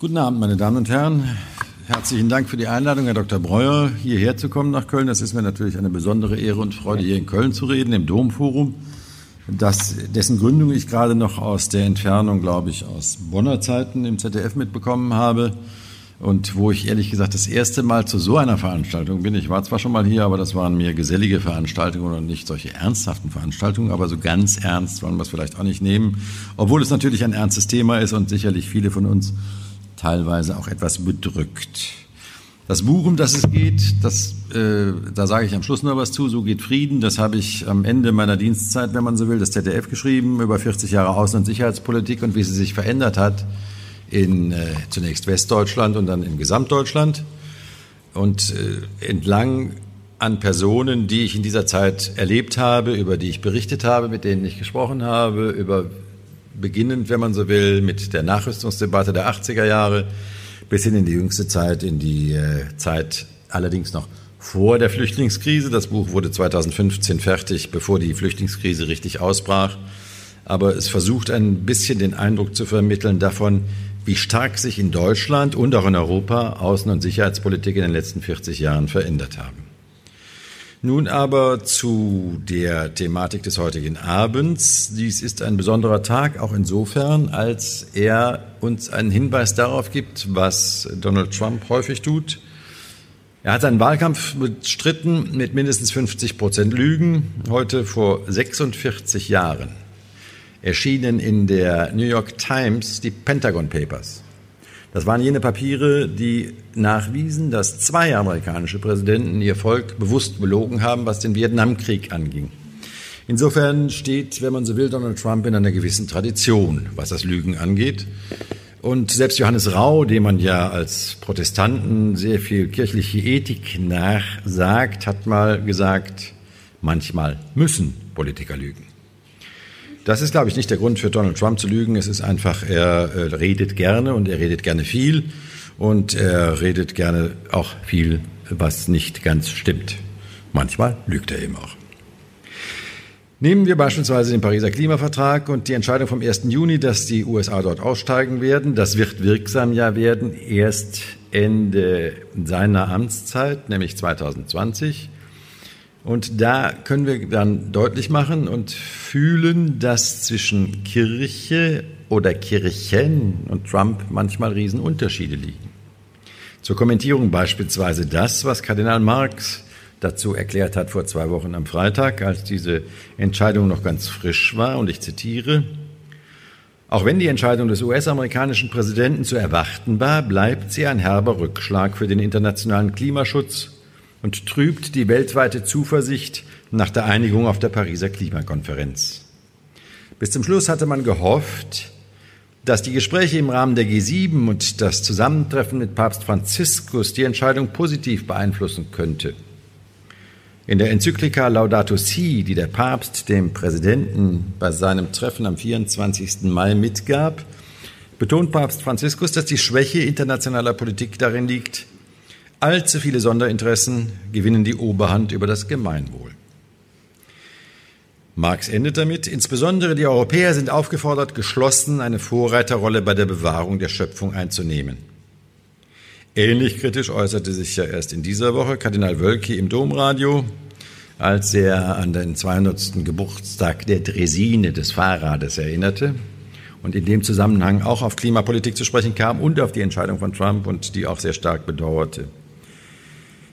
Guten Abend, meine Damen und Herren. Herzlichen Dank für die Einladung, Herr Dr. Breuer, hierher zu kommen nach Köln. Das ist mir natürlich eine besondere Ehre und Freude, hier in Köln zu reden, im Domforum, das, dessen Gründung ich gerade noch aus der Entfernung, glaube ich, aus Bonner Zeiten im ZDF mitbekommen habe und wo ich ehrlich gesagt das erste Mal zu so einer Veranstaltung bin. Ich war zwar schon mal hier, aber das waren mir gesellige Veranstaltungen und nicht solche ernsthaften Veranstaltungen, aber so ganz ernst wollen wir es vielleicht auch nicht nehmen, obwohl es natürlich ein ernstes Thema ist und sicherlich viele von uns teilweise auch etwas bedrückt. Das Buch, um das es geht, das, äh, da sage ich am Schluss noch was zu, so geht Frieden. Das habe ich am Ende meiner Dienstzeit, wenn man so will, das ZDF geschrieben, über 40 Jahre Außen- und Sicherheitspolitik und wie sie sich verändert hat in äh, zunächst Westdeutschland und dann in Gesamtdeutschland. Und äh, entlang an Personen, die ich in dieser Zeit erlebt habe, über die ich berichtet habe, mit denen ich gesprochen habe, über beginnend, wenn man so will, mit der Nachrüstungsdebatte der 80er Jahre bis hin in die jüngste Zeit, in die äh, Zeit allerdings noch vor der Flüchtlingskrise. Das Buch wurde 2015 fertig, bevor die Flüchtlingskrise richtig ausbrach. Aber es versucht ein bisschen den Eindruck zu vermitteln davon, wie stark sich in Deutschland und auch in Europa Außen- und Sicherheitspolitik in den letzten 40 Jahren verändert haben. Nun aber zu der Thematik des heutigen Abends. Dies ist ein besonderer Tag, auch insofern, als er uns einen Hinweis darauf gibt, was Donald Trump häufig tut. Er hat seinen Wahlkampf bestritten mit mindestens 50 Prozent Lügen. Heute vor 46 Jahren erschienen in der New York Times die Pentagon Papers. Das waren jene Papiere, die nachwiesen, dass zwei amerikanische Präsidenten ihr Volk bewusst belogen haben, was den Vietnamkrieg anging. Insofern steht, wenn man so will, Donald Trump in einer gewissen Tradition, was das Lügen angeht. Und selbst Johannes Rau, dem man ja als Protestanten sehr viel kirchliche Ethik nachsagt, hat mal gesagt, manchmal müssen Politiker lügen. Das ist, glaube ich, nicht der Grund für Donald Trump zu lügen. Es ist einfach, er äh, redet gerne und er redet gerne viel und er redet gerne auch viel, was nicht ganz stimmt. Manchmal lügt er eben auch. Nehmen wir beispielsweise den Pariser Klimavertrag und die Entscheidung vom 1. Juni, dass die USA dort aussteigen werden. Das wird wirksam ja werden erst Ende seiner Amtszeit, nämlich 2020. Und da können wir dann deutlich machen und fühlen, dass zwischen Kirche oder Kirchen und Trump manchmal Riesenunterschiede liegen. Zur Kommentierung beispielsweise das, was Kardinal Marx dazu erklärt hat vor zwei Wochen am Freitag, als diese Entscheidung noch ganz frisch war. Und ich zitiere, auch wenn die Entscheidung des US-amerikanischen Präsidenten zu erwarten war, bleibt sie ein herber Rückschlag für den internationalen Klimaschutz und trübt die weltweite Zuversicht nach der Einigung auf der Pariser Klimakonferenz. Bis zum Schluss hatte man gehofft, dass die Gespräche im Rahmen der G7 und das Zusammentreffen mit Papst Franziskus die Entscheidung positiv beeinflussen könnte. In der Enzyklika Laudato Si, die der Papst dem Präsidenten bei seinem Treffen am 24. Mai mitgab, betont Papst Franziskus, dass die Schwäche internationaler Politik darin liegt, Allzu viele Sonderinteressen gewinnen die Oberhand über das Gemeinwohl. Marx endet damit, insbesondere die Europäer sind aufgefordert, geschlossen eine Vorreiterrolle bei der Bewahrung der Schöpfung einzunehmen. Ähnlich kritisch äußerte sich ja erst in dieser Woche Kardinal Wölki im Domradio, als er an den 200. Geburtstag der Dresine des Fahrrades erinnerte und in dem Zusammenhang auch auf Klimapolitik zu sprechen kam und auf die Entscheidung von Trump und die auch sehr stark bedauerte.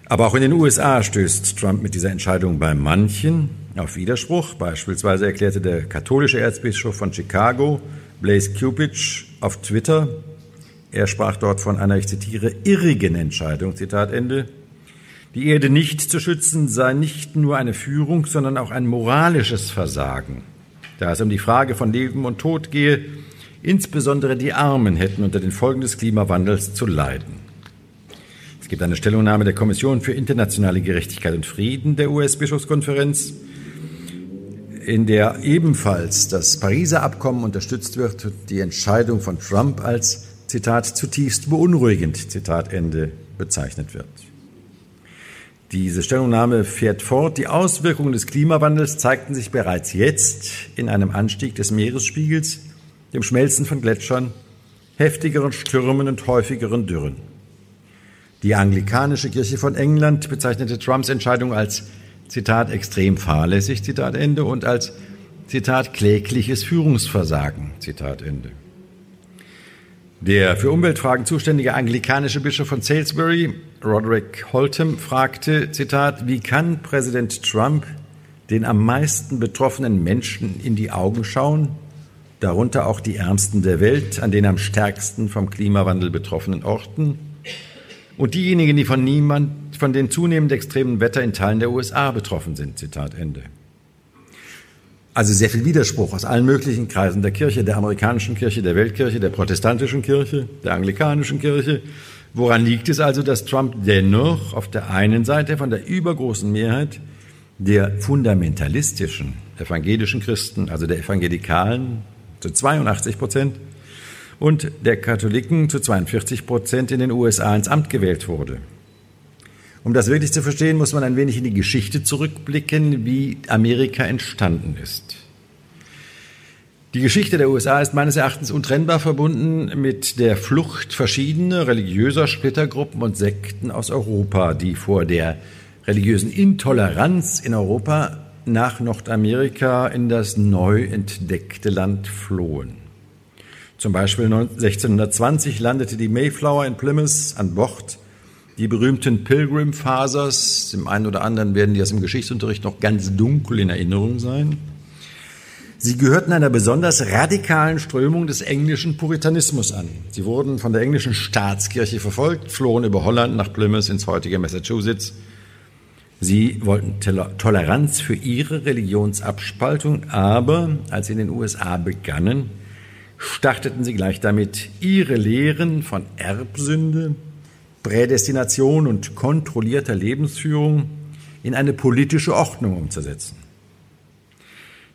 Aber auch in den USA stößt Trump mit dieser Entscheidung bei manchen auf Widerspruch. Beispielsweise erklärte der katholische Erzbischof von Chicago, Blaise Cupich, auf Twitter, er sprach dort von einer, ich zitiere, irrigen Entscheidung, Zitat Ende. Die Erde nicht zu schützen sei nicht nur eine Führung, sondern auch ein moralisches Versagen. Da es um die Frage von Leben und Tod gehe, insbesondere die Armen hätten unter den Folgen des Klimawandels zu leiden. Es gibt eine Stellungnahme der Kommission für internationale Gerechtigkeit und Frieden der US-Bischofskonferenz, in der ebenfalls das Pariser Abkommen unterstützt wird und die Entscheidung von Trump als Zitat zutiefst beunruhigend Zitat Ende bezeichnet wird. Diese Stellungnahme fährt fort. Die Auswirkungen des Klimawandels zeigten sich bereits jetzt in einem Anstieg des Meeresspiegels, dem Schmelzen von Gletschern heftigeren Stürmen und häufigeren Dürren. Die anglikanische Kirche von England bezeichnete Trumps Entscheidung als Zitat extrem fahrlässig, Zitat Ende, und als Zitat klägliches Führungsversagen, Zitat Ende. Der für Umweltfragen zuständige anglikanische Bischof von Salisbury, Roderick Holtham, fragte, Zitat, wie kann Präsident Trump den am meisten betroffenen Menschen in die Augen schauen, darunter auch die Ärmsten der Welt, an den am stärksten vom Klimawandel betroffenen Orten, und diejenigen, die von niemand, von den zunehmend extremen Wetter in Teilen der USA betroffen sind. Zitat Ende. Also sehr viel Widerspruch aus allen möglichen Kreisen der Kirche, der amerikanischen Kirche, der Weltkirche, der protestantischen Kirche, der anglikanischen Kirche. Woran liegt es also, dass Trump dennoch auf der einen Seite von der übergroßen Mehrheit der fundamentalistischen evangelischen Christen, also der Evangelikalen, zu 82 Prozent, und der Katholiken zu 42 Prozent in den USA ins Amt gewählt wurde. Um das wirklich zu verstehen, muss man ein wenig in die Geschichte zurückblicken, wie Amerika entstanden ist. Die Geschichte der USA ist meines Erachtens untrennbar verbunden mit der Flucht verschiedener religiöser Splittergruppen und Sekten aus Europa, die vor der religiösen Intoleranz in Europa nach Nordamerika in das neu entdeckte Land flohen. Zum Beispiel 1620 landete die Mayflower in Plymouth an Bord. Die berühmten Pilgrim Fathers, dem einen oder anderen werden die aus dem Geschichtsunterricht noch ganz dunkel in Erinnerung sein. Sie gehörten einer besonders radikalen Strömung des englischen Puritanismus an. Sie wurden von der englischen Staatskirche verfolgt, flohen über Holland nach Plymouth ins heutige Massachusetts. Sie wollten Toleranz für ihre Religionsabspaltung, aber als sie in den USA begannen, starteten sie gleich damit, ihre Lehren von Erbsünde, Prädestination und kontrollierter Lebensführung in eine politische Ordnung umzusetzen.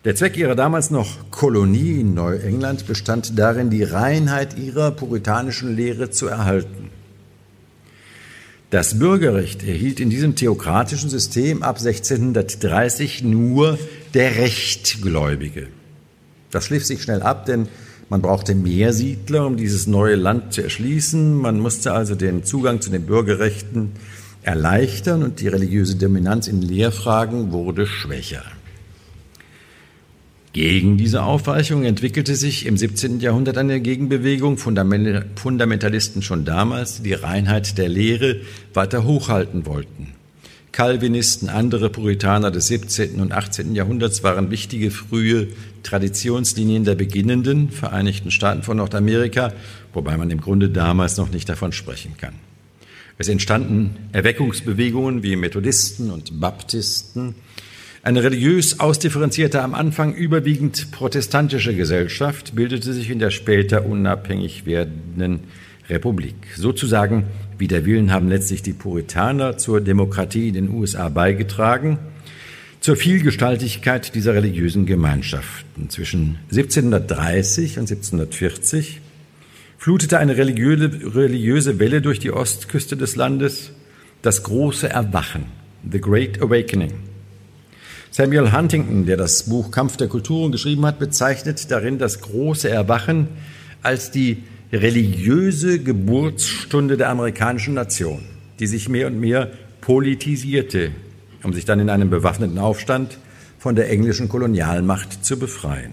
Der Zweck ihrer damals noch Kolonie in Neuengland bestand darin, die Reinheit ihrer puritanischen Lehre zu erhalten. Das Bürgerrecht erhielt in diesem theokratischen System ab 1630 nur der Rechtgläubige. Das schliff sich schnell ab, denn man brauchte mehr Siedler, um dieses neue Land zu erschließen. Man musste also den Zugang zu den Bürgerrechten erleichtern und die religiöse Dominanz in Lehrfragen wurde schwächer. Gegen diese Aufweichung entwickelte sich im 17. Jahrhundert eine Gegenbewegung, Fundamentalisten schon damals, die die Reinheit der Lehre weiter hochhalten wollten. Calvinisten, andere Puritaner des 17. und 18. Jahrhunderts waren wichtige frühe Traditionslinien der beginnenden Vereinigten Staaten von Nordamerika, wobei man im Grunde damals noch nicht davon sprechen kann. Es entstanden Erweckungsbewegungen wie Methodisten und Baptisten, eine religiös ausdifferenzierte, am Anfang überwiegend protestantische Gesellschaft bildete sich in der später unabhängig werdenden Republik. Sozusagen Wider Willen haben letztlich die Puritaner zur Demokratie in den USA beigetragen, zur Vielgestaltigkeit dieser religiösen Gemeinschaften. Zwischen 1730 und 1740 flutete eine religiöse Welle durch die Ostküste des Landes, das große Erwachen, The Great Awakening. Samuel Huntington, der das Buch Kampf der Kulturen geschrieben hat, bezeichnet darin das große Erwachen als die religiöse Geburtsstunde der amerikanischen Nation, die sich mehr und mehr politisierte, um sich dann in einem bewaffneten Aufstand von der englischen Kolonialmacht zu befreien.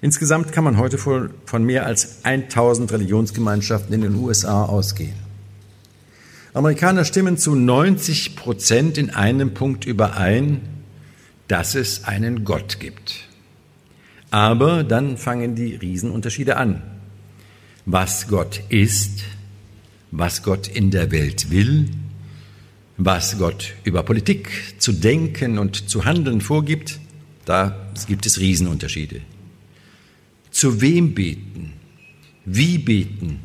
Insgesamt kann man heute von mehr als 1000 Religionsgemeinschaften in den USA ausgehen. Amerikaner stimmen zu 90 Prozent in einem Punkt überein, dass es einen Gott gibt. Aber dann fangen die Riesenunterschiede an was Gott ist, was Gott in der Welt will, was Gott über Politik zu denken und zu handeln vorgibt, da gibt es Riesenunterschiede. Zu wem beten? Wie beten?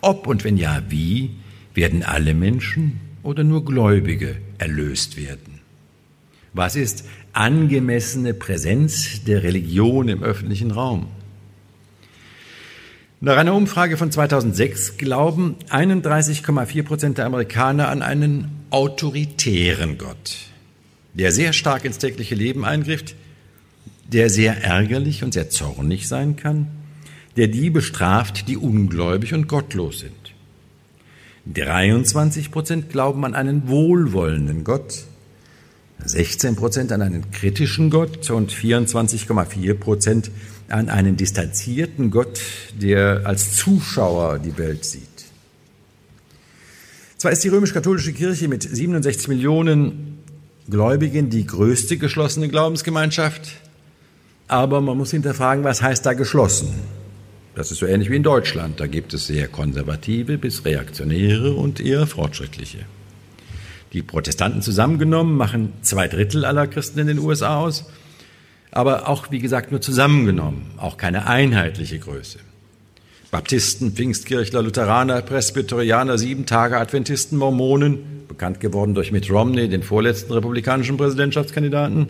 Ob und wenn ja, wie werden alle Menschen oder nur Gläubige erlöst werden? Was ist angemessene Präsenz der Religion im öffentlichen Raum? Nach einer Umfrage von 2006 glauben 31,4 Prozent der Amerikaner an einen autoritären Gott, der sehr stark ins tägliche Leben eingriff, der sehr ärgerlich und sehr zornig sein kann, der die bestraft, die ungläubig und gottlos sind. 23 Prozent glauben an einen wohlwollenden Gott, 16 Prozent an einen kritischen Gott und 24,4 Prozent an einen distanzierten Gott, der als Zuschauer die Welt sieht. Zwar ist die römisch-katholische Kirche mit 67 Millionen Gläubigen die größte geschlossene Glaubensgemeinschaft, aber man muss hinterfragen, was heißt da geschlossen? Das ist so ähnlich wie in Deutschland. Da gibt es sehr konservative bis reaktionäre und eher fortschrittliche. Die Protestanten zusammengenommen machen zwei Drittel aller Christen in den USA aus, aber auch, wie gesagt, nur zusammengenommen, auch keine einheitliche Größe. Baptisten, Pfingstkirchler, Lutheraner, Presbyterianer, Sieben-Tage Adventisten, Mormonen, bekannt geworden durch Mitt Romney, den vorletzten republikanischen Präsidentschaftskandidaten.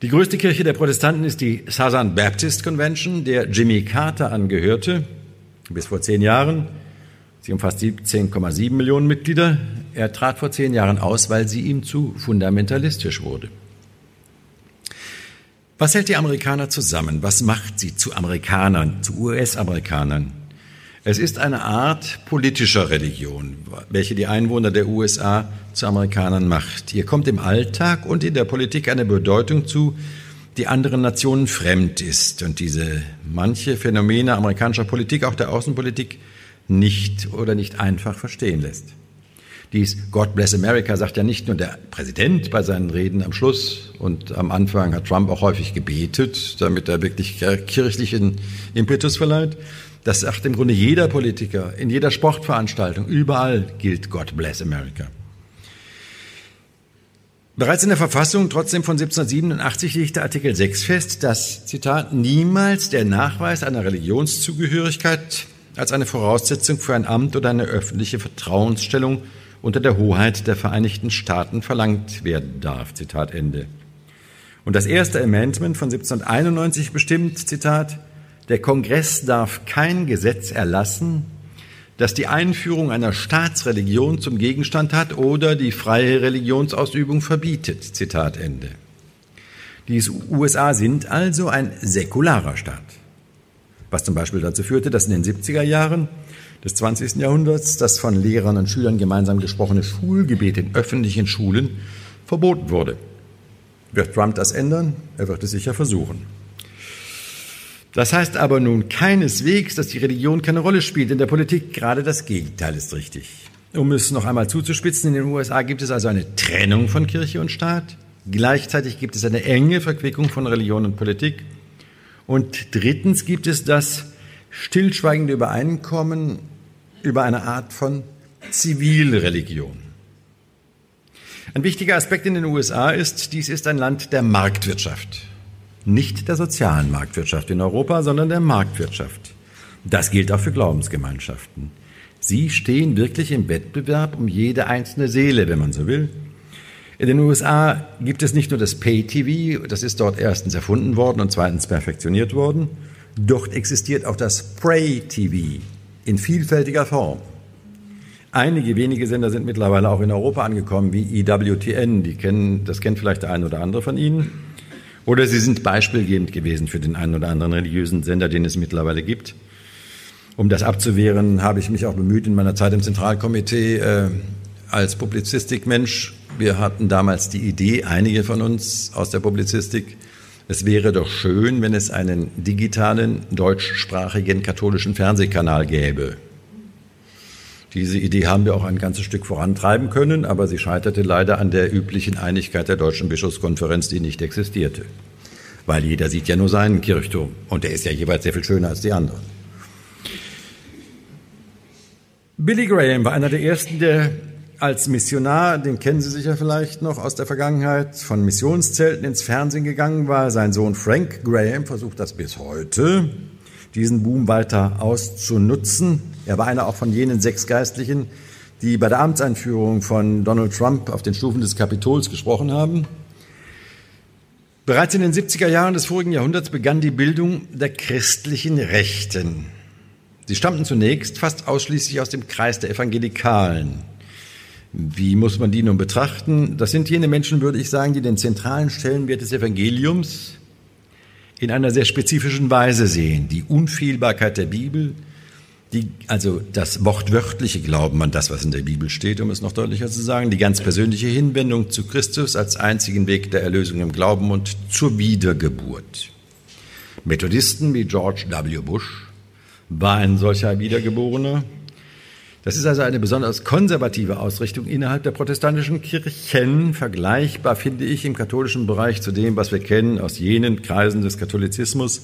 Die größte Kirche der Protestanten ist die Southern Baptist Convention, der Jimmy Carter angehörte, bis vor zehn Jahren. Sie umfasst 17,7 Millionen Mitglieder. Er trat vor zehn Jahren aus, weil sie ihm zu fundamentalistisch wurde. Was hält die Amerikaner zusammen? Was macht sie zu Amerikanern, zu US-Amerikanern? Es ist eine Art politischer Religion, welche die Einwohner der USA zu Amerikanern macht. Ihr kommt im Alltag und in der Politik eine Bedeutung zu, die anderen Nationen fremd ist und diese manche Phänomene amerikanischer Politik, auch der Außenpolitik, nicht oder nicht einfach verstehen lässt. Dies God bless America sagt ja nicht nur der Präsident bei seinen Reden am Schluss und am Anfang hat Trump auch häufig gebetet, damit er wirklich kirchlichen Impetus verleiht. Das sagt im Grunde jeder Politiker, in jeder Sportveranstaltung, überall gilt God bless America. Bereits in der Verfassung trotzdem von 1787 legte Artikel 6 fest, dass, Zitat, niemals der Nachweis einer Religionszugehörigkeit als eine Voraussetzung für ein Amt oder eine öffentliche Vertrauensstellung unter der Hoheit der Vereinigten Staaten verlangt werden darf. Zitat Ende. Und das erste Amendment von 1791 bestimmt, Zitat, der Kongress darf kein Gesetz erlassen, das die Einführung einer Staatsreligion zum Gegenstand hat oder die freie Religionsausübung verbietet. Zitat Ende. Die USA sind also ein säkularer Staat was zum Beispiel dazu führte, dass in den 70er Jahren des 20. Jahrhunderts das von Lehrern und Schülern gemeinsam gesprochene Schulgebet in öffentlichen Schulen verboten wurde. Wird Trump das ändern? Er wird es sicher versuchen. Das heißt aber nun keineswegs, dass die Religion keine Rolle spielt in der Politik. Gerade das Gegenteil ist richtig. Um es noch einmal zuzuspitzen, in den USA gibt es also eine Trennung von Kirche und Staat. Gleichzeitig gibt es eine enge Verquickung von Religion und Politik. Und drittens gibt es das stillschweigende Übereinkommen über eine Art von Zivilreligion. Ein wichtiger Aspekt in den USA ist, dies ist ein Land der Marktwirtschaft. Nicht der sozialen Marktwirtschaft in Europa, sondern der Marktwirtschaft. Das gilt auch für Glaubensgemeinschaften. Sie stehen wirklich im Wettbewerb um jede einzelne Seele, wenn man so will. In den USA gibt es nicht nur das Pay-TV, das ist dort erstens erfunden worden und zweitens perfektioniert worden. Dort existiert auch das Pray-TV in vielfältiger Form. Einige wenige Sender sind mittlerweile auch in Europa angekommen, wie EWTN, die kennen, das kennt vielleicht der eine oder andere von Ihnen. Oder sie sind beispielgebend gewesen für den einen oder anderen religiösen Sender, den es mittlerweile gibt. Um das abzuwehren, habe ich mich auch bemüht, in meiner Zeit im Zentralkomitee äh, als Publizistikmensch wir hatten damals die Idee, einige von uns aus der Publizistik, es wäre doch schön, wenn es einen digitalen, deutschsprachigen katholischen Fernsehkanal gäbe. Diese Idee haben wir auch ein ganzes Stück vorantreiben können, aber sie scheiterte leider an der üblichen Einigkeit der Deutschen Bischofskonferenz, die nicht existierte. Weil jeder sieht ja nur seinen Kirchturm und der ist ja jeweils sehr viel schöner als die anderen. Billy Graham war einer der ersten, der als Missionar, den kennen Sie sicher vielleicht noch aus der Vergangenheit, von Missionszelten ins Fernsehen gegangen war. Sein Sohn Frank Graham versucht das bis heute, diesen Boom weiter auszunutzen. Er war einer auch von jenen sechs Geistlichen, die bei der Amtseinführung von Donald Trump auf den Stufen des Kapitols gesprochen haben. Bereits in den 70er Jahren des vorigen Jahrhunderts begann die Bildung der christlichen Rechten. Sie stammten zunächst fast ausschließlich aus dem Kreis der Evangelikalen. Wie muss man die nun betrachten? Das sind jene Menschen, würde ich sagen, die den zentralen Stellenwert des Evangeliums in einer sehr spezifischen Weise sehen. Die Unfehlbarkeit der Bibel, die, also das wortwörtliche Glauben an das, was in der Bibel steht, um es noch deutlicher zu sagen, die ganz persönliche Hinwendung zu Christus als einzigen Weg der Erlösung im Glauben und zur Wiedergeburt. Methodisten wie George W. Bush war ein solcher Wiedergeborener. Das ist also eine besonders konservative Ausrichtung innerhalb der protestantischen Kirchen, vergleichbar, finde ich, im katholischen Bereich zu dem, was wir kennen aus jenen Kreisen des Katholizismus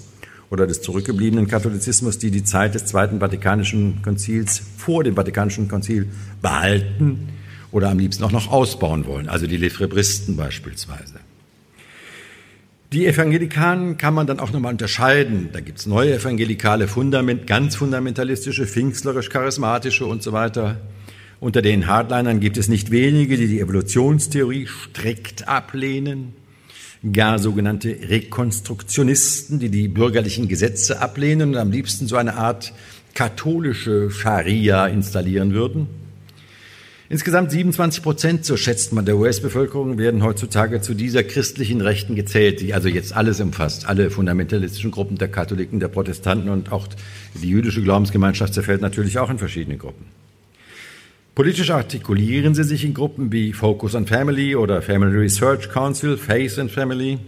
oder des zurückgebliebenen Katholizismus, die die Zeit des Zweiten Vatikanischen Konzils vor dem Vatikanischen Konzil behalten oder am liebsten auch noch ausbauen wollen, also die Lefrebristen beispielsweise. Die Evangelikanen kann man dann auch nochmal unterscheiden. Da gibt's neue evangelikale, Fundament, ganz fundamentalistische, pfingstlerisch-charismatische und so weiter. Unter den Hardlinern gibt es nicht wenige, die die Evolutionstheorie strikt ablehnen, gar sogenannte Rekonstruktionisten, die die bürgerlichen Gesetze ablehnen und am liebsten so eine Art katholische Scharia installieren würden. Insgesamt 27 Prozent, so schätzt man, der US-Bevölkerung werden heutzutage zu dieser christlichen Rechten gezählt, die also jetzt alles umfasst, alle fundamentalistischen Gruppen der Katholiken, der Protestanten und auch die jüdische Glaubensgemeinschaft zerfällt natürlich auch in verschiedene Gruppen. Politisch artikulieren sie sich in Gruppen wie Focus on Family oder Family Research Council, Faith and Family.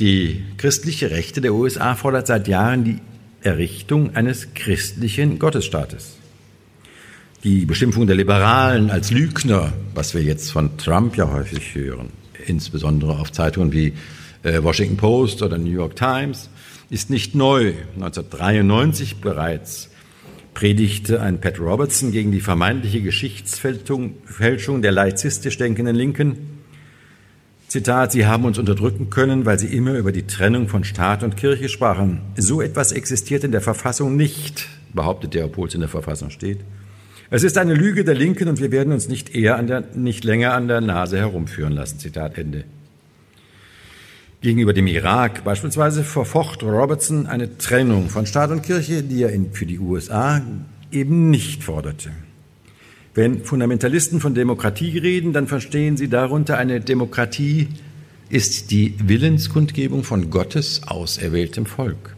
Die christliche Rechte der USA fordert seit Jahren die Errichtung eines christlichen Gottesstaates die Beschimpfung der Liberalen als Lügner, was wir jetzt von Trump ja häufig hören, insbesondere auf Zeitungen wie äh, Washington Post oder New York Times, ist nicht neu. 1993 bereits predigte ein Pat Robertson gegen die vermeintliche Geschichtsfälschung der laizistisch denkenden Linken. Zitat, Sie haben uns unterdrücken können, weil Sie immer über die Trennung von Staat und Kirche sprachen. So etwas existiert in der Verfassung nicht, behauptet er, obwohl es in der Verfassung steht. Es ist eine Lüge der Linken und wir werden uns nicht eher an der, nicht länger an der Nase herumführen lassen. Zitat Ende. Gegenüber dem Irak beispielsweise verfocht Robertson eine Trennung von Staat und Kirche, die er in, für die USA eben nicht forderte. Wenn Fundamentalisten von Demokratie reden, dann verstehen sie darunter, eine Demokratie ist die Willenskundgebung von Gottes auserwähltem Volk,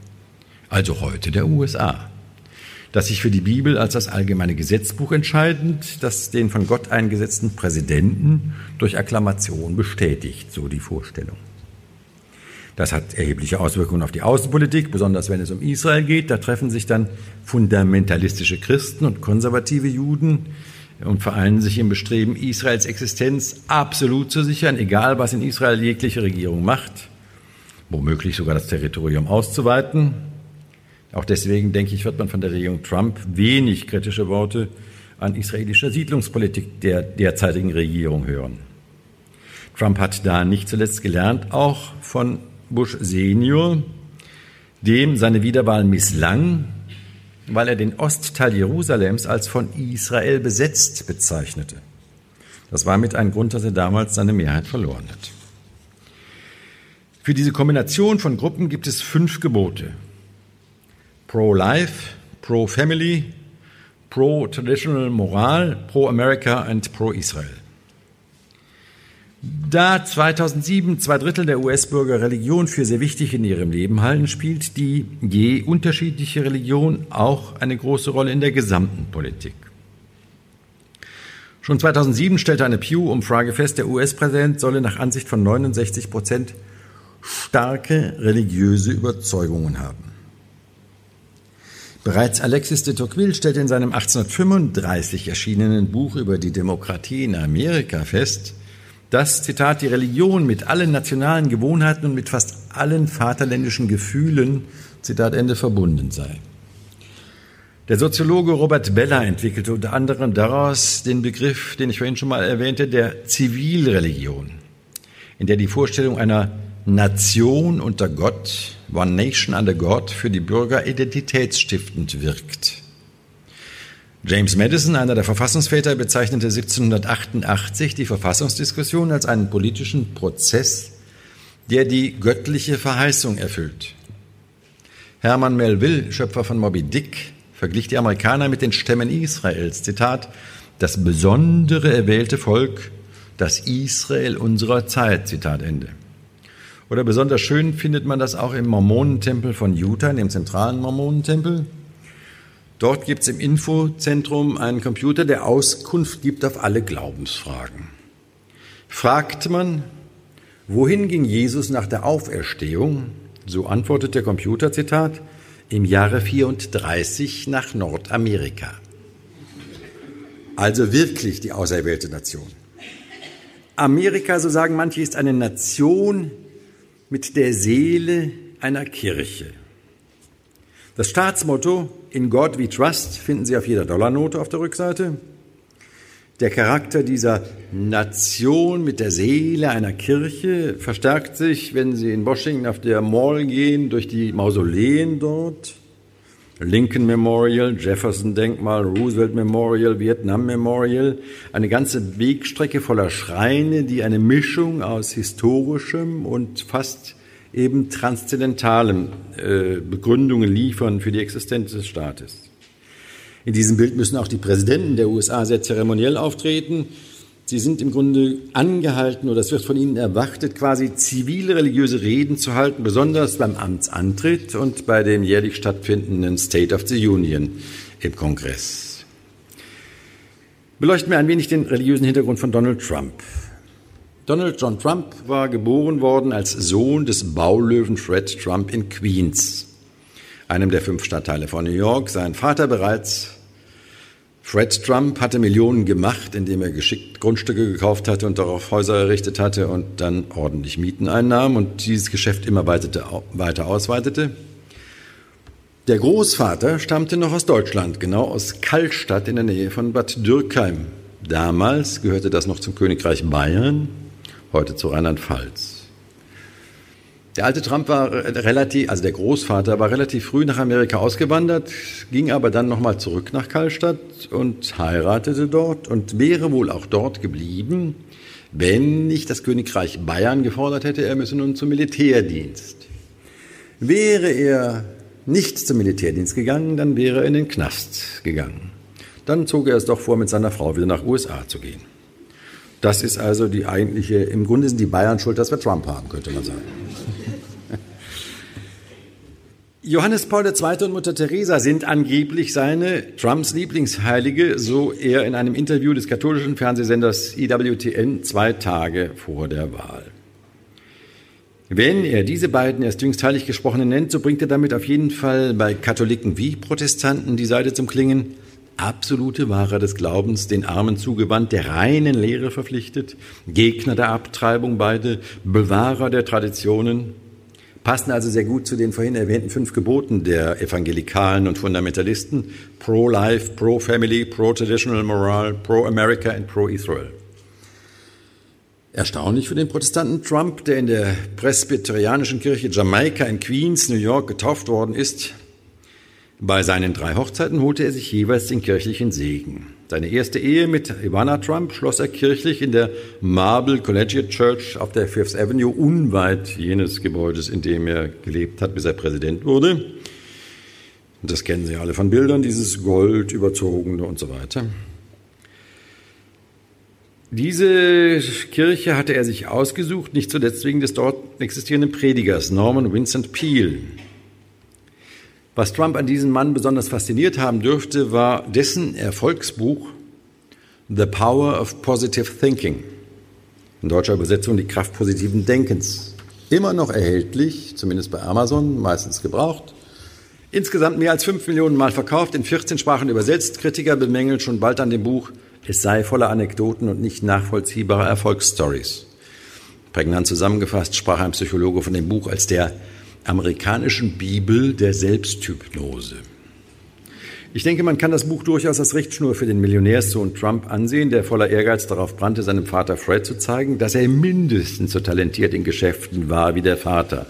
also heute der USA das sich für die Bibel als das allgemeine Gesetzbuch entscheidend, das den von Gott eingesetzten Präsidenten durch Akklamation bestätigt, so die Vorstellung. Das hat erhebliche Auswirkungen auf die Außenpolitik, besonders wenn es um Israel geht. Da treffen sich dann fundamentalistische Christen und konservative Juden und vereinen sich im Bestreben, Israels Existenz absolut zu sichern, egal was in Israel jegliche Regierung macht, womöglich sogar das Territorium auszuweiten. Auch deswegen, denke ich, wird man von der Regierung Trump wenig kritische Worte an israelischer Siedlungspolitik der derzeitigen Regierung hören. Trump hat da nicht zuletzt gelernt, auch von Bush Senior, dem seine Wiederwahl misslang, weil er den Ostteil Jerusalems als von Israel besetzt bezeichnete. Das war mit ein Grund, dass er damals seine Mehrheit verloren hat. Für diese Kombination von Gruppen gibt es fünf Gebote. Pro-Life, Pro-Family, Pro-Traditional Moral, Pro-America und Pro-Israel. Da 2007 zwei Drittel der US-Bürger Religion für sehr wichtig in ihrem Leben halten, spielt die je unterschiedliche Religion auch eine große Rolle in der gesamten Politik. Schon 2007 stellte eine Pew-Umfrage fest, der US-Präsident solle nach Ansicht von 69 Prozent starke religiöse Überzeugungen haben. Bereits Alexis de Tocqueville stellte in seinem 1835 erschienenen Buch über die Demokratie in Amerika fest, dass, Zitat, die Religion mit allen nationalen Gewohnheiten und mit fast allen vaterländischen Gefühlen, Zitat Ende, verbunden sei. Der Soziologe Robert Beller entwickelte unter anderem daraus den Begriff, den ich vorhin schon mal erwähnte, der Zivilreligion, in der die Vorstellung einer Nation unter Gott, One Nation under God, für die Bürger identitätsstiftend wirkt. James Madison, einer der Verfassungsväter, bezeichnete 1788 die Verfassungsdiskussion als einen politischen Prozess, der die göttliche Verheißung erfüllt. Hermann Melville, Schöpfer von Moby Dick, verglich die Amerikaner mit den Stämmen Israels. Zitat, das besondere erwählte Volk, das Israel unserer Zeit. Zitat Ende. Oder besonders schön findet man das auch im Mormonentempel von Utah, dem zentralen Mormonentempel. Dort gibt es im Infozentrum einen Computer, der Auskunft gibt auf alle Glaubensfragen. Fragt man, wohin ging Jesus nach der Auferstehung? So antwortet der Computer, Zitat, im Jahre 34 nach Nordamerika. Also wirklich die auserwählte Nation. Amerika, so sagen manche, ist eine Nation mit der Seele einer Kirche. Das Staatsmotto In God we Trust finden Sie auf jeder Dollarnote auf der Rückseite. Der Charakter dieser Nation mit der Seele einer Kirche verstärkt sich, wenn Sie in Washington auf der Mall gehen, durch die Mausoleen dort. Lincoln Memorial, Jefferson Denkmal, Roosevelt Memorial, Vietnam Memorial, eine ganze Wegstrecke voller Schreine, die eine Mischung aus historischem und fast eben transzendentalen äh, Begründungen liefern für die Existenz des Staates. In diesem Bild müssen auch die Präsidenten der USA sehr zeremoniell auftreten. Sie sind im Grunde angehalten oder es wird von ihnen erwartet, quasi zivile religiöse Reden zu halten, besonders beim Amtsantritt und bei dem jährlich stattfindenden State of the Union im Kongress. Beleuchten wir ein wenig den religiösen Hintergrund von Donald Trump. Donald John Trump war geboren worden als Sohn des Baulöwen Fred Trump in Queens, einem der fünf Stadtteile von New York. Sein Vater bereits Fred Trump hatte Millionen gemacht, indem er geschickt Grundstücke gekauft hatte und darauf Häuser errichtet hatte und dann ordentlich Mieten einnahm und dieses Geschäft immer weiter ausweitete. Der Großvater stammte noch aus Deutschland, genau aus Kallstadt in der Nähe von Bad Dürkheim. Damals gehörte das noch zum Königreich Bayern, heute zu Rheinland-Pfalz. Der alte Trump war relativ, also der Großvater war relativ früh nach Amerika ausgewandert, ging aber dann nochmal zurück nach Kallstadt und heiratete dort und wäre wohl auch dort geblieben, wenn nicht das Königreich Bayern gefordert hätte, er müsse nun zum Militärdienst. Wäre er nicht zum Militärdienst gegangen, dann wäre er in den Knast gegangen. Dann zog er es doch vor, mit seiner Frau wieder nach USA zu gehen. Das ist also die eigentliche, im Grunde sind die Bayern schuld, dass wir Trump haben, könnte man sagen. Johannes Paul II. und Mutter Teresa sind angeblich seine Trumps Lieblingsheilige, so er in einem Interview des katholischen Fernsehsenders IWTN zwei Tage vor der Wahl. Wenn er diese beiden erst jüngst heilig gesprochenen nennt, so bringt er damit auf jeden Fall bei Katholiken wie Protestanten die Seite zum Klingen. Absolute Wahrer des Glaubens, den Armen zugewandt, der reinen Lehre verpflichtet, Gegner der Abtreibung beide, Bewahrer der Traditionen, passen also sehr gut zu den vorhin erwähnten fünf Geboten der Evangelikalen und Fundamentalisten, pro-life, pro-family, pro-traditional moral, pro-America und pro-Israel. Erstaunlich für den Protestanten Trump, der in der presbyterianischen Kirche Jamaika in Queens, New York getauft worden ist, bei seinen drei Hochzeiten holte er sich jeweils den kirchlichen Segen. Seine erste Ehe mit Ivana Trump schloss er kirchlich in der Marble Collegiate Church auf der Fifth Avenue, unweit jenes Gebäudes, in dem er gelebt hat, bis er Präsident wurde. Das kennen Sie alle von Bildern, dieses Gold überzogene und so weiter. Diese Kirche hatte er sich ausgesucht, nicht zuletzt wegen des dort existierenden Predigers Norman Vincent Peale. Was Trump an diesem Mann besonders fasziniert haben dürfte, war dessen Erfolgsbuch The Power of Positive Thinking. In deutscher Übersetzung die Kraft positiven Denkens. Immer noch erhältlich, zumindest bei Amazon, meistens gebraucht. Insgesamt mehr als fünf Millionen Mal verkauft, in 14 Sprachen übersetzt. Kritiker bemängeln schon bald an dem Buch, es sei voller Anekdoten und nicht nachvollziehbarer Erfolgsstories. Prägnant zusammengefasst sprach ein Psychologe von dem Buch als der amerikanischen Bibel der Selbsthypnose. Ich denke, man kann das Buch durchaus als Richtschnur für den Millionärssohn Trump ansehen, der voller Ehrgeiz darauf brannte, seinem Vater Fred zu zeigen, dass er mindestens so talentiert in Geschäften war wie der Vater.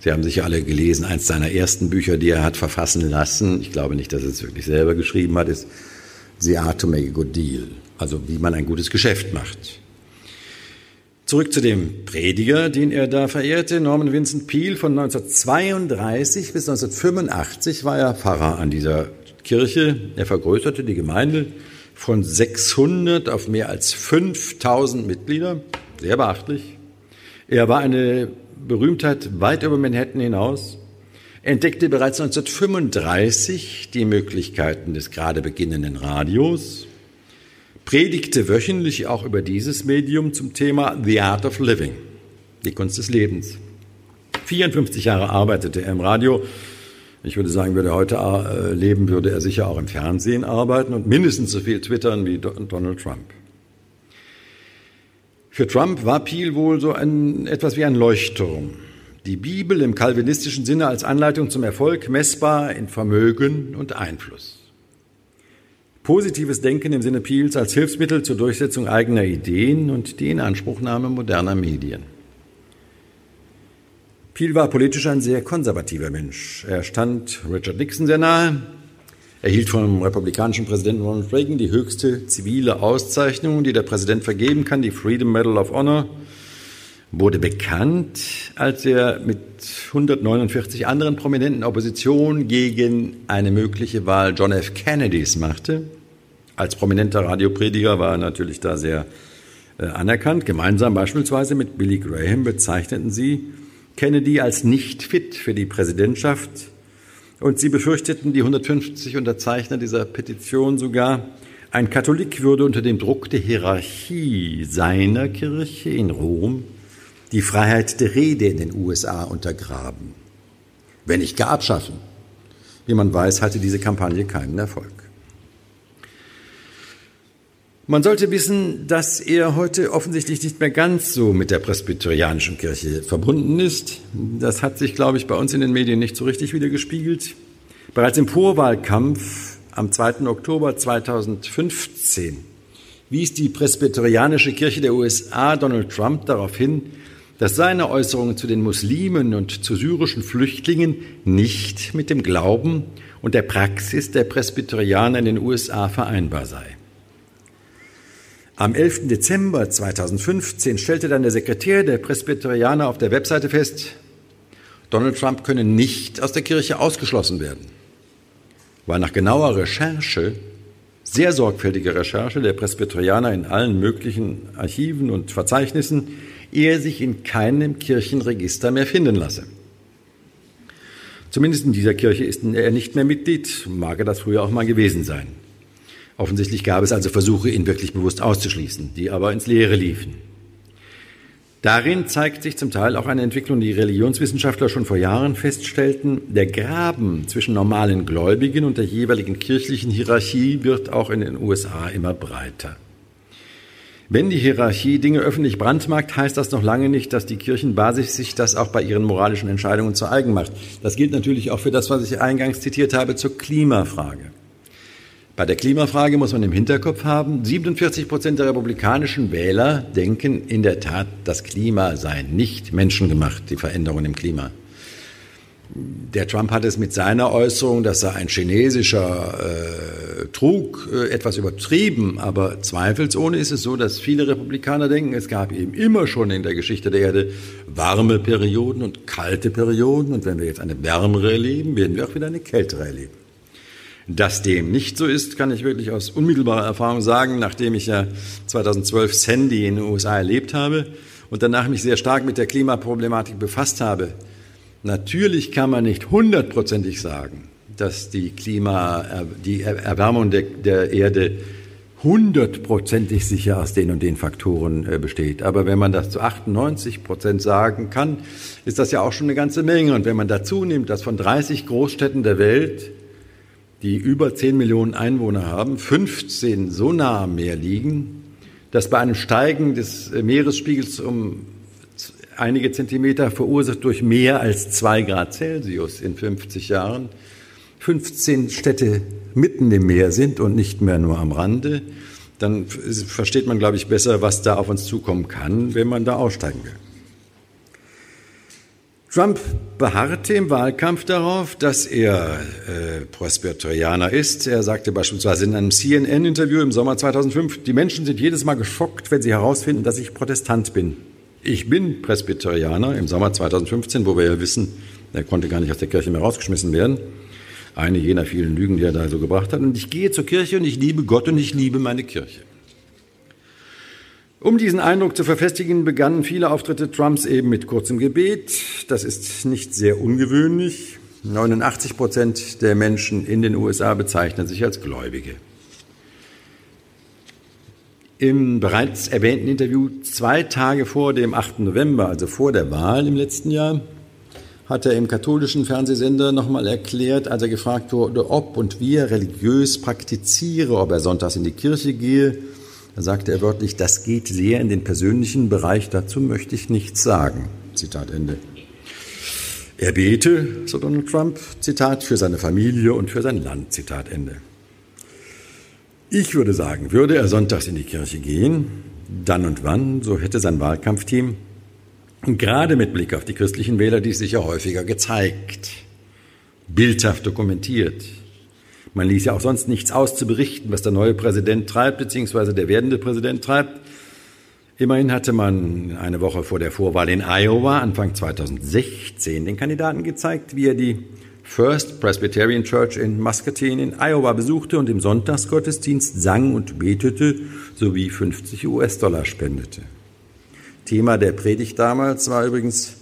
Sie haben sicher alle gelesen, eins seiner ersten Bücher, die er hat verfassen lassen, ich glaube nicht, dass er es wirklich selber geschrieben hat, ist The Art to Make a Good Deal, also wie man ein gutes Geschäft macht. Zurück zu dem Prediger, den er da verehrte, Norman Vincent Peale. Von 1932 bis 1985 war er Pfarrer an dieser Kirche. Er vergrößerte die Gemeinde von 600 auf mehr als 5000 Mitglieder. Sehr beachtlich. Er war eine Berühmtheit weit über Manhattan hinaus, entdeckte bereits 1935 die Möglichkeiten des gerade beginnenden Radios, predigte wöchentlich auch über dieses Medium zum Thema The Art of Living, die Kunst des Lebens. 54 Jahre arbeitete er im Radio. Ich würde sagen, würde er heute äh, leben, würde er sicher auch im Fernsehen arbeiten und mindestens so viel twittern wie Donald Trump. Für Trump war Peel wohl so ein, etwas wie ein Leuchtturm. Die Bibel im kalvinistischen Sinne als Anleitung zum Erfolg messbar in Vermögen und Einfluss. Positives Denken im Sinne Peels als Hilfsmittel zur Durchsetzung eigener Ideen und die Inanspruchnahme moderner Medien. Peel war politisch ein sehr konservativer Mensch. Er stand Richard Nixon sehr nahe, erhielt vom republikanischen Präsidenten Ronald Reagan die höchste zivile Auszeichnung, die der Präsident vergeben kann, die Freedom Medal of Honor wurde bekannt, als er mit 149 anderen Prominenten Opposition gegen eine mögliche Wahl John F. Kennedys machte. Als prominenter Radioprediger war er natürlich da sehr äh, anerkannt. Gemeinsam beispielsweise mit Billy Graham bezeichneten sie Kennedy als nicht fit für die Präsidentschaft und sie befürchteten, die 150 Unterzeichner dieser Petition sogar, ein Katholik würde unter dem Druck der Hierarchie seiner Kirche in Rom die Freiheit der Rede in den USA untergraben, wenn nicht gar abschaffen. Wie man weiß, hatte diese Kampagne keinen Erfolg. Man sollte wissen, dass er heute offensichtlich nicht mehr ganz so mit der presbyterianischen Kirche verbunden ist. Das hat sich, glaube ich, bei uns in den Medien nicht so richtig wiedergespiegelt. Bereits im Vorwahlkampf am 2. Oktober 2015 wies die presbyterianische Kirche der USA Donald Trump darauf hin, dass seine Äußerungen zu den Muslimen und zu syrischen Flüchtlingen nicht mit dem Glauben und der Praxis der Presbyterianer in den USA vereinbar sei. Am 11. Dezember 2015 stellte dann der Sekretär der Presbyterianer auf der Webseite fest, Donald Trump könne nicht aus der Kirche ausgeschlossen werden, weil nach genauer Recherche, sehr sorgfältiger Recherche der Presbyterianer in allen möglichen Archiven und Verzeichnissen er sich in keinem Kirchenregister mehr finden lasse. Zumindest in dieser Kirche ist er nicht mehr Mitglied, mag er das früher auch mal gewesen sein. Offensichtlich gab es also Versuche, ihn wirklich bewusst auszuschließen, die aber ins Leere liefen. Darin zeigt sich zum Teil auch eine Entwicklung, die Religionswissenschaftler schon vor Jahren feststellten. Der Graben zwischen normalen Gläubigen und der jeweiligen kirchlichen Hierarchie wird auch in den USA immer breiter. Wenn die Hierarchie Dinge öffentlich brandmarkt, heißt das noch lange nicht, dass die Kirchenbasis sich das auch bei ihren moralischen Entscheidungen zu eigen macht. Das gilt natürlich auch für das, was ich eingangs zitiert habe zur Klimafrage. Bei der Klimafrage muss man im Hinterkopf haben, 47 Prozent der republikanischen Wähler denken in der Tat, das Klima sei nicht menschengemacht, die Veränderungen im Klima. Der Trump hat es mit seiner Äußerung, das sei ein chinesischer äh, Trug, äh, etwas übertrieben, aber zweifelsohne ist es so, dass viele Republikaner denken, es gab eben immer schon in der Geschichte der Erde warme Perioden und kalte Perioden und wenn wir jetzt eine wärmere erleben, werden wir auch wieder eine kältere erleben. Dass dem nicht so ist, kann ich wirklich aus unmittelbarer Erfahrung sagen, nachdem ich ja 2012 Sandy in den USA erlebt habe und danach mich sehr stark mit der Klimaproblematik befasst habe. Natürlich kann man nicht hundertprozentig sagen, dass die Klima, die Erwärmung der, der Erde hundertprozentig sicher aus den und den Faktoren äh, besteht. Aber wenn man das zu 98 Prozent sagen kann, ist das ja auch schon eine ganze Menge. Und wenn man dazu nimmt, dass von 30 Großstädten der Welt, die über 10 Millionen Einwohner haben, 15 so nah am Meer liegen, dass bei einem Steigen des äh, Meeresspiegels um einige Zentimeter verursacht durch mehr als zwei Grad Celsius in 50 Jahren, 15 Städte mitten im Meer sind und nicht mehr nur am Rande, dann versteht man, glaube ich, besser, was da auf uns zukommen kann, wenn man da aussteigen will. Trump beharrte im Wahlkampf darauf, dass er äh, Presbyterianer ist. Er sagte beispielsweise in einem CNN-Interview im Sommer 2005, die Menschen sind jedes Mal geschockt, wenn sie herausfinden, dass ich Protestant bin. Ich bin Presbyterianer im Sommer 2015, wo wir ja wissen, er konnte gar nicht aus der Kirche mehr rausgeschmissen werden. Eine jener vielen Lügen, die er da so gebracht hat. Und ich gehe zur Kirche und ich liebe Gott und ich liebe meine Kirche. Um diesen Eindruck zu verfestigen, begannen viele Auftritte Trumps eben mit kurzem Gebet. Das ist nicht sehr ungewöhnlich. 89 Prozent der Menschen in den USA bezeichnen sich als Gläubige. Im bereits erwähnten Interview zwei Tage vor dem 8. November, also vor der Wahl im letzten Jahr, hat er im katholischen Fernsehsender nochmal erklärt, als er gefragt wurde, ob und wie er religiös praktiziere, ob er sonntags in die Kirche gehe, da sagte er wörtlich, das geht sehr in den persönlichen Bereich, dazu möchte ich nichts sagen. Zitat Ende. Er bete, so Donald Trump, Zitat, für seine Familie und für sein Land, Zitat Ende. Ich würde sagen, würde er sonntags in die Kirche gehen, dann und wann, so hätte sein Wahlkampfteam, gerade mit Blick auf die christlichen Wähler, dies sicher häufiger gezeigt, bildhaft dokumentiert, man ließ ja auch sonst nichts aus zu berichten, was der neue Präsident treibt, beziehungsweise der werdende Präsident treibt. Immerhin hatte man eine Woche vor der Vorwahl in Iowa, Anfang 2016, den Kandidaten gezeigt, wie er die First Presbyterian Church in Muscatine in Iowa besuchte und im Sonntagsgottesdienst sang und betete sowie 50 US-Dollar spendete. Thema der Predigt damals war übrigens,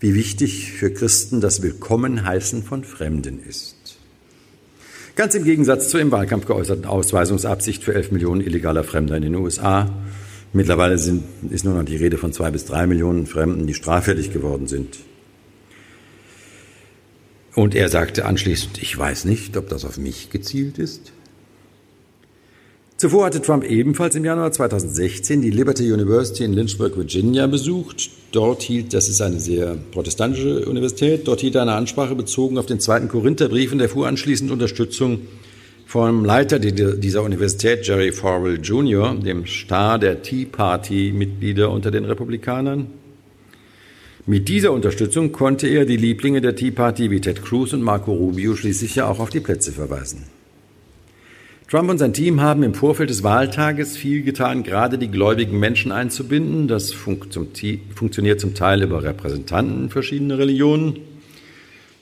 wie wichtig für Christen das Willkommenheißen von Fremden ist. Ganz im Gegensatz zur im Wahlkampf geäußerten Ausweisungsabsicht für 11 Millionen illegaler Fremder in den USA. Mittlerweile sind, ist nur noch die Rede von zwei bis drei Millionen Fremden, die straffällig geworden sind. Und er sagte anschließend, ich weiß nicht, ob das auf mich gezielt ist. Zuvor hatte Trump ebenfalls im Januar 2016 die Liberty University in Lynchburg, Virginia besucht. Dort hielt, das ist eine sehr protestantische Universität, dort hielt er eine Ansprache bezogen auf den zweiten Korintherbrief und erfuhr anschließend Unterstützung vom Leiter dieser Universität, Jerry Farwell Jr., dem Star der Tea Party-Mitglieder unter den Republikanern. Mit dieser Unterstützung konnte er die Lieblinge der Tea Party wie Ted Cruz und Marco Rubio schließlich ja auch auf die Plätze verweisen. Trump und sein Team haben im Vorfeld des Wahltages viel getan, gerade die gläubigen Menschen einzubinden. Das fun zum funktioniert zum Teil über Repräsentanten verschiedener Religionen.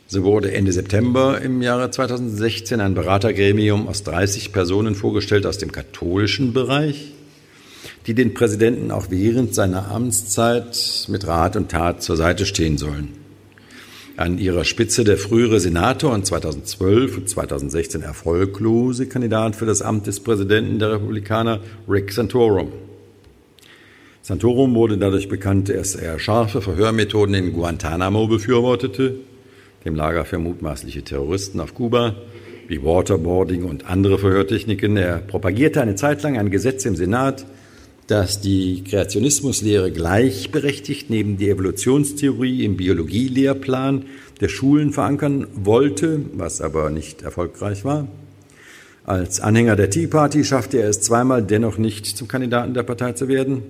So wurde Ende September im Jahre 2016 ein Beratergremium aus 30 Personen vorgestellt aus dem katholischen Bereich, die den Präsidenten auch während seiner Amtszeit mit Rat und Tat zur Seite stehen sollen. An ihrer Spitze der frühere Senator und 2012 und 2016 erfolglose Kandidat für das Amt des Präsidenten der Republikaner Rick Santorum. Santorum wurde dadurch bekannt, dass er scharfe Verhörmethoden in Guantanamo befürwortete, dem Lager für mutmaßliche Terroristen auf Kuba, wie Waterboarding und andere Verhörtechniken. Er propagierte eine Zeit lang ein Gesetz im Senat, dass die Kreationismuslehre gleichberechtigt neben die Evolutionstheorie im Biologielehrplan der Schulen verankern wollte, was aber nicht erfolgreich war. Als Anhänger der Tea Party schaffte er es zweimal dennoch nicht, zum Kandidaten der Partei zu werden.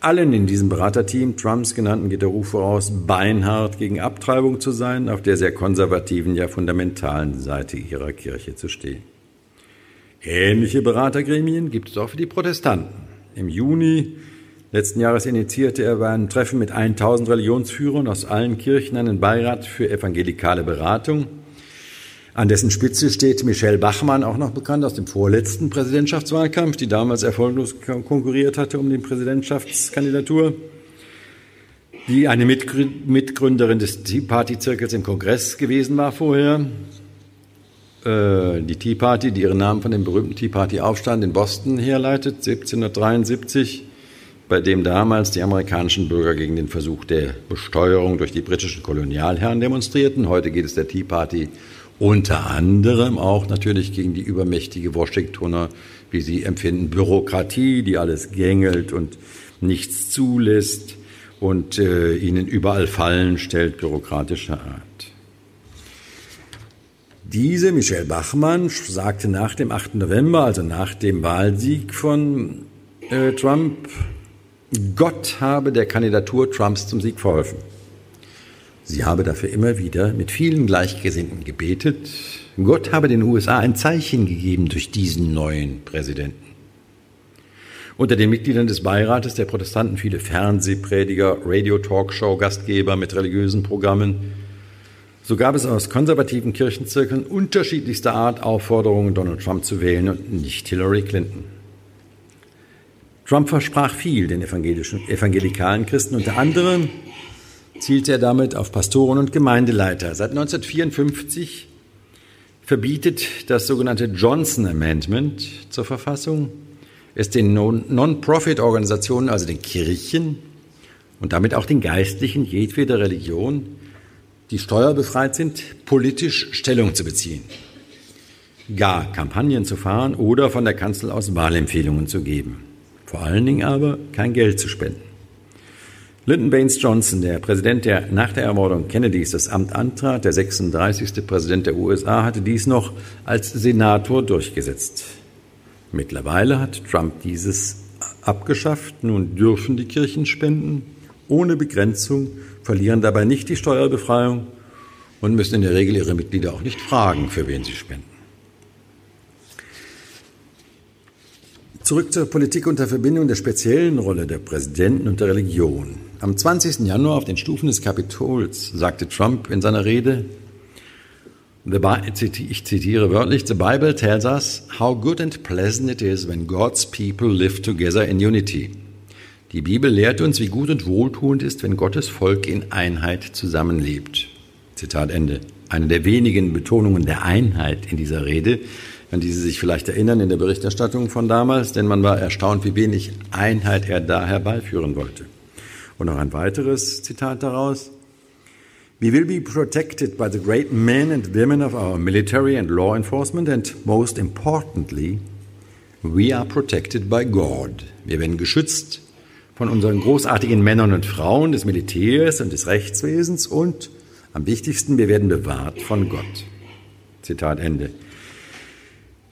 Allen in diesem Beraterteam Trumps genannten geht der Ruf voraus, beinhart gegen Abtreibung zu sein, auf der sehr konservativen, ja fundamentalen Seite ihrer Kirche zu stehen. Ähnliche Beratergremien gibt es auch für die Protestanten. Im Juni letzten Jahres initiierte er bei einem Treffen mit 1000 Religionsführern aus allen Kirchen einen Beirat für evangelikale Beratung. An dessen Spitze steht Michelle Bachmann, auch noch bekannt aus dem vorletzten Präsidentschaftswahlkampf, die damals erfolglos konkurriert hatte um die Präsidentschaftskandidatur, die eine Mitgründerin des Tea Party-Zirkels im Kongress gewesen war vorher. Äh, die Tea Party, die ihren Namen von dem berühmten Tea Party Aufstand in Boston herleitet, 1773, bei dem damals die amerikanischen Bürger gegen den Versuch der Besteuerung durch die britischen Kolonialherren demonstrierten. Heute geht es der Tea Party unter anderem auch natürlich gegen die übermächtige Washingtoner, wie sie empfinden, Bürokratie, die alles gängelt und nichts zulässt und äh, ihnen überall Fallen stellt, bürokratischer Art. Diese, Michelle Bachmann, sagte nach dem 8. November, also nach dem Wahlsieg von äh, Trump, Gott habe der Kandidatur Trumps zum Sieg verholfen. Sie habe dafür immer wieder mit vielen Gleichgesinnten gebetet. Gott habe den USA ein Zeichen gegeben durch diesen neuen Präsidenten. Unter den Mitgliedern des Beirates der Protestanten viele Fernsehprediger, Radio-Talkshow-Gastgeber mit religiösen Programmen, so gab es aus konservativen Kirchenzirkeln unterschiedlichster Art Aufforderungen, Donald Trump zu wählen und nicht Hillary Clinton. Trump versprach viel den evangelikalen Christen. Unter anderem zielte er damit auf Pastoren und Gemeindeleiter. Seit 1954 verbietet das sogenannte Johnson Amendment zur Verfassung es den Non-Profit-Organisationen, also den Kirchen und damit auch den Geistlichen jedweder Religion, die steuerbefreit sind, politisch Stellung zu beziehen, gar Kampagnen zu fahren oder von der Kanzel aus Wahlempfehlungen zu geben. Vor allen Dingen aber kein Geld zu spenden. Lyndon Baines Johnson, der Präsident, der nach der Ermordung Kennedys das Amt antrat, der 36. Präsident der USA, hatte dies noch als Senator durchgesetzt. Mittlerweile hat Trump dieses abgeschafft. Nun dürfen die Kirchen spenden, ohne Begrenzung, verlieren dabei nicht die Steuerbefreiung und müssen in der Regel ihre Mitglieder auch nicht fragen, für wen sie spenden. Zurück zur Politik unter Verbindung der speziellen Rolle der Präsidenten und der Religion. Am 20. Januar auf den Stufen des Kapitols sagte Trump in seiner Rede, ich zitiere wörtlich, The Bible tells us how good and pleasant it is when God's people live together in unity. Die Bibel lehrt uns, wie gut und wohltuend ist, wenn Gottes Volk in Einheit zusammenlebt. Zitat Ende. Eine der wenigen Betonungen der Einheit in dieser Rede, an die Sie sich vielleicht erinnern in der Berichterstattung von damals, denn man war erstaunt, wie wenig Einheit er da herbeiführen wollte. Und noch ein weiteres Zitat daraus. We will be protected by the great men and women of our military and law enforcement, and most importantly, we are protected by God. Wir werden geschützt von unseren großartigen Männern und Frauen des Militärs und des Rechtswesens und am wichtigsten, wir werden bewahrt von Gott. Zitat Ende.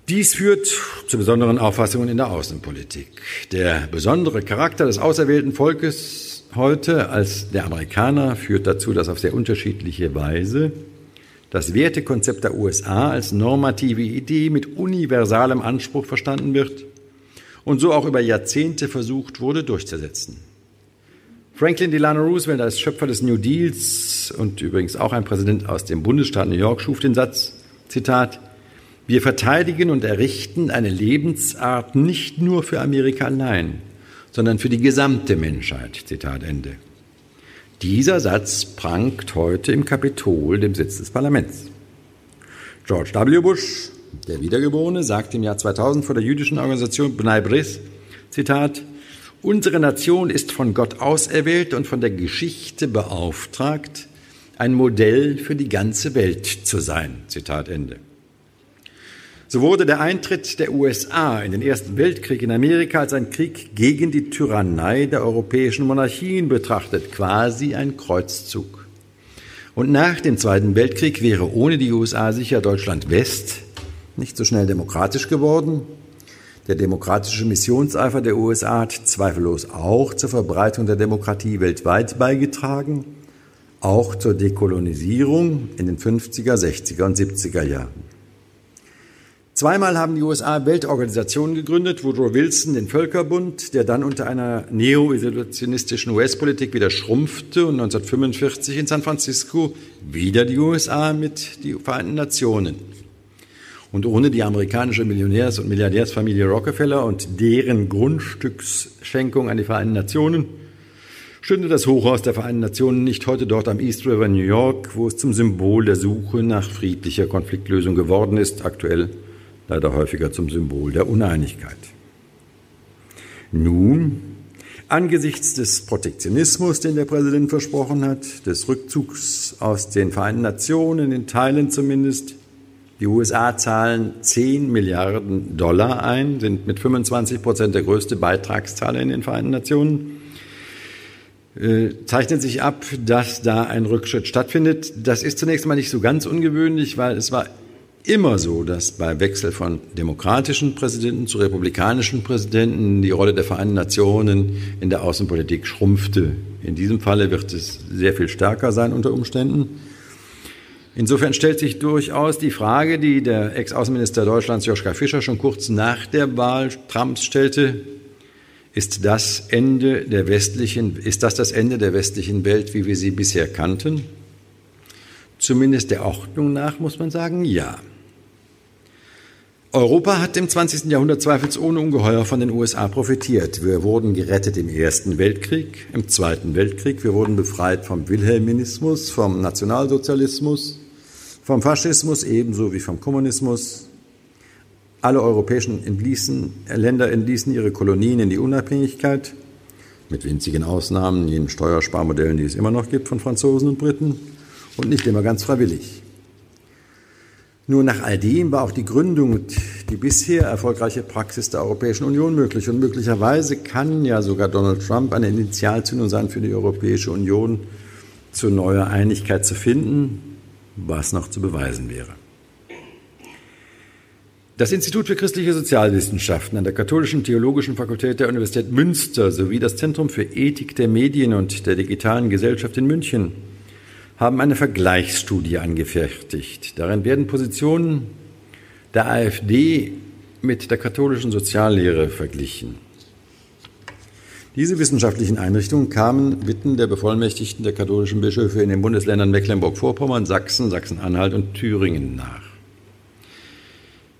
Dies führt zu besonderen Auffassungen in der Außenpolitik. Der besondere Charakter des auserwählten Volkes heute als der Amerikaner führt dazu, dass auf sehr unterschiedliche Weise das Wertekonzept der USA als normative Idee mit universalem Anspruch verstanden wird und so auch über Jahrzehnte versucht wurde durchzusetzen. Franklin Delano Roosevelt als Schöpfer des New Deals und übrigens auch ein Präsident aus dem Bundesstaat New York schuf den Satz, Zitat, wir verteidigen und errichten eine Lebensart nicht nur für Amerika allein, sondern für die gesamte Menschheit. Zitat Ende. Dieser Satz prangt heute im Kapitol, dem Sitz des Parlaments. George W. Bush, der Wiedergeborene, sagte im Jahr 2000 vor der jüdischen Organisation Bnei Bris, Zitat, Unsere Nation ist von Gott auserwählt und von der Geschichte beauftragt, ein Modell für die ganze Welt zu sein. Zitat Ende. So wurde der Eintritt der USA in den Ersten Weltkrieg in Amerika als ein Krieg gegen die Tyrannei der europäischen Monarchien betrachtet, quasi ein Kreuzzug. Und nach dem Zweiten Weltkrieg wäre ohne die USA sicher Deutschland West nicht so schnell demokratisch geworden. Der demokratische Missionseifer der USA hat zweifellos auch zur Verbreitung der Demokratie weltweit beigetragen, auch zur Dekolonisierung in den 50er, 60er und 70er Jahren. Zweimal haben die USA Weltorganisationen gegründet, Woodrow Wilson den Völkerbund, der dann unter einer neo-isolationistischen US-Politik wieder schrumpfte und 1945 in San Francisco wieder die USA mit die Vereinten Nationen. Und ohne die amerikanische Millionärs- und Milliardärsfamilie Rockefeller und deren Grundstücksschenkung an die Vereinten Nationen stünde das Hochhaus der Vereinten Nationen nicht heute dort am East River New York, wo es zum Symbol der Suche nach friedlicher Konfliktlösung geworden ist, aktuell leider häufiger zum Symbol der Uneinigkeit. Nun, angesichts des Protektionismus, den der Präsident versprochen hat, des Rückzugs aus den Vereinten Nationen, in Teilen zumindest, die USA zahlen 10 Milliarden Dollar ein, sind mit 25 Prozent der größte Beitragszahler in den Vereinten Nationen. Äh, zeichnet sich ab, dass da ein Rückschritt stattfindet. Das ist zunächst mal nicht so ganz ungewöhnlich, weil es war immer so, dass bei Wechsel von demokratischen Präsidenten zu republikanischen Präsidenten die Rolle der Vereinten Nationen in der Außenpolitik schrumpfte. In diesem Falle wird es sehr viel stärker sein unter Umständen. Insofern stellt sich durchaus die Frage, die der Ex-Außenminister Deutschlands Joschka Fischer schon kurz nach der Wahl Trumps stellte, ist das Ende der westlichen, ist das das Ende der westlichen Welt, wie wir sie bisher kannten? Zumindest der Ordnung nach muss man sagen, ja. Europa hat im 20. Jahrhundert zweifelsohne ungeheuer von den USA profitiert. Wir wurden gerettet im Ersten Weltkrieg, im Zweiten Weltkrieg. Wir wurden befreit vom Wilhelminismus, vom Nationalsozialismus, vom Faschismus ebenso wie vom Kommunismus. Alle europäischen entließen, Länder entließen ihre Kolonien in die Unabhängigkeit, mit winzigen Ausnahmen, jenen Steuersparmodellen, die es immer noch gibt von Franzosen und Briten, und nicht immer ganz freiwillig. Nur nach all dem war auch die Gründung und die bisher erfolgreiche Praxis der Europäischen Union möglich. Und möglicherweise kann ja sogar Donald Trump eine Initialzündung sein für die Europäische Union, zu neuer Einigkeit zu finden, was noch zu beweisen wäre. Das Institut für christliche Sozialwissenschaften an der Katholischen Theologischen Fakultät der Universität Münster sowie das Zentrum für Ethik der Medien und der digitalen Gesellschaft in München haben eine Vergleichsstudie angefertigt. Darin werden Positionen der AfD mit der katholischen Soziallehre verglichen. Diese wissenschaftlichen Einrichtungen kamen Bitten der Bevollmächtigten der katholischen Bischöfe in den Bundesländern Mecklenburg-Vorpommern, Sachsen, Sachsen-Anhalt und Thüringen nach.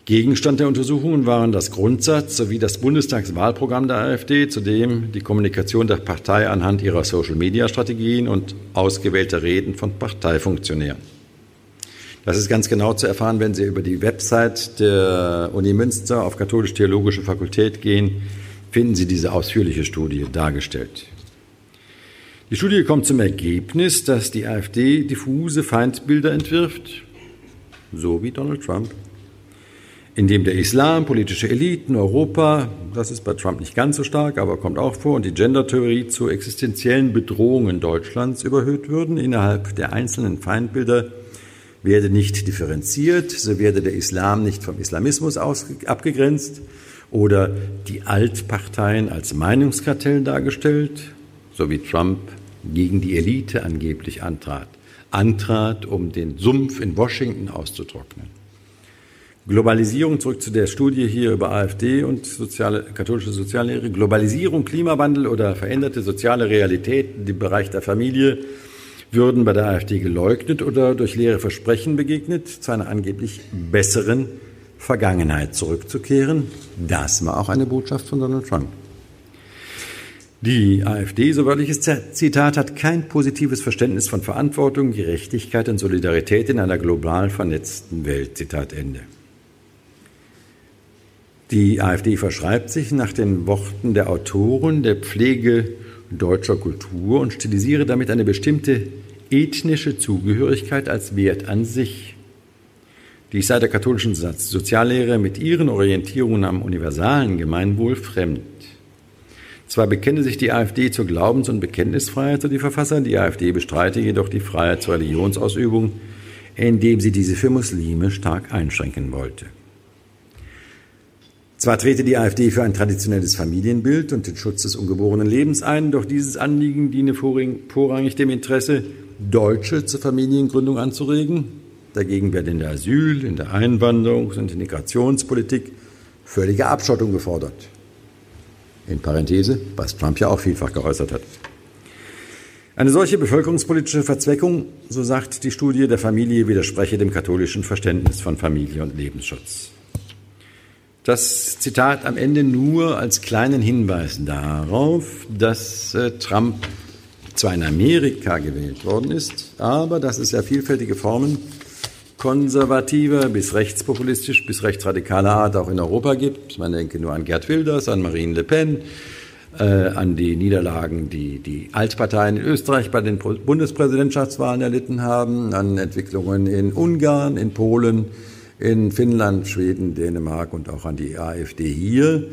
Gegenstand der Untersuchungen waren das Grundsatz sowie das Bundestagswahlprogramm der AfD, zudem die Kommunikation der Partei anhand ihrer Social-Media-Strategien und ausgewählter Reden von Parteifunktionären. Das ist ganz genau zu erfahren, wenn Sie über die Website der Uni Münster auf Katholisch-Theologische Fakultät gehen, finden Sie diese ausführliche Studie dargestellt. Die Studie kommt zum Ergebnis, dass die AfD diffuse Feindbilder entwirft, so wie Donald Trump in dem der Islam, politische Eliten, Europa, das ist bei Trump nicht ganz so stark, aber kommt auch vor, und die Gender-Theorie zu existenziellen Bedrohungen Deutschlands überhöht würden. Innerhalb der einzelnen Feindbilder werde nicht differenziert, so werde der Islam nicht vom Islamismus abgegrenzt oder die Altparteien als Meinungskartell dargestellt, so wie Trump gegen die Elite angeblich antrat, antrat, um den Sumpf in Washington auszutrocknen. Globalisierung, zurück zu der Studie hier über AfD und soziale, katholische Soziallehre. Globalisierung, Klimawandel oder veränderte soziale Realitäten im Bereich der Familie würden bei der AfD geleugnet oder durch leere Versprechen begegnet, zu einer angeblich besseren Vergangenheit zurückzukehren. Das war auch eine Botschaft von Donald Trump. Die AfD, so wörtliches Zitat, hat kein positives Verständnis von Verantwortung, Gerechtigkeit und Solidarität in einer global vernetzten Welt. Zitat Ende. Die AfD verschreibt sich nach den Worten der Autoren der Pflege deutscher Kultur und stilisiere damit eine bestimmte ethnische Zugehörigkeit als Wert an sich. Dies sei der katholischen Soziallehre mit ihren Orientierungen am universalen Gemeinwohl fremd. Zwar bekenne sich die AfD zur Glaubens- und Bekenntnisfreiheit, so die Verfasser, die AfD bestreite jedoch die Freiheit zur Religionsausübung, indem sie diese für Muslime stark einschränken wollte. Zwar trete die AfD für ein traditionelles Familienbild und den Schutz des ungeborenen Lebens ein, doch dieses Anliegen diene vorrangig dem Interesse, Deutsche zur Familiengründung anzuregen. Dagegen werde in der Asyl-, in der Einwanderungs- und Integrationspolitik völlige Abschottung gefordert. In Parenthese, was Trump ja auch vielfach geäußert hat. Eine solche bevölkerungspolitische Verzweckung, so sagt die Studie der Familie, widerspreche dem katholischen Verständnis von Familie und Lebensschutz. Das Zitat am Ende nur als kleinen Hinweis darauf, dass äh, Trump zwar in Amerika gewählt worden ist, aber dass es ja vielfältige Formen konservativer bis rechtspopulistisch bis rechtsradikaler Art auch in Europa gibt. Man denke nur an Gerd Wilders, an Marine Le Pen, äh, an die Niederlagen, die die Altparteien in Österreich bei den Bundespräsidentschaftswahlen erlitten haben, an Entwicklungen in Ungarn, in Polen, in Finnland, Schweden, Dänemark und auch an die AfD hier.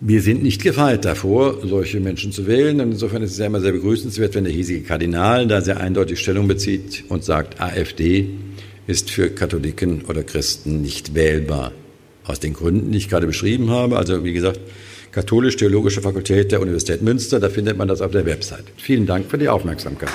Wir sind nicht gefeit davor, solche Menschen zu wählen. Und insofern ist es ja immer sehr begrüßenswert, wenn der hiesige Kardinal da sehr eindeutig Stellung bezieht und sagt, AfD ist für Katholiken oder Christen nicht wählbar. Aus den Gründen, die ich gerade beschrieben habe. Also wie gesagt, Katholisch-Theologische Fakultät der Universität Münster, da findet man das auf der Website. Vielen Dank für die Aufmerksamkeit.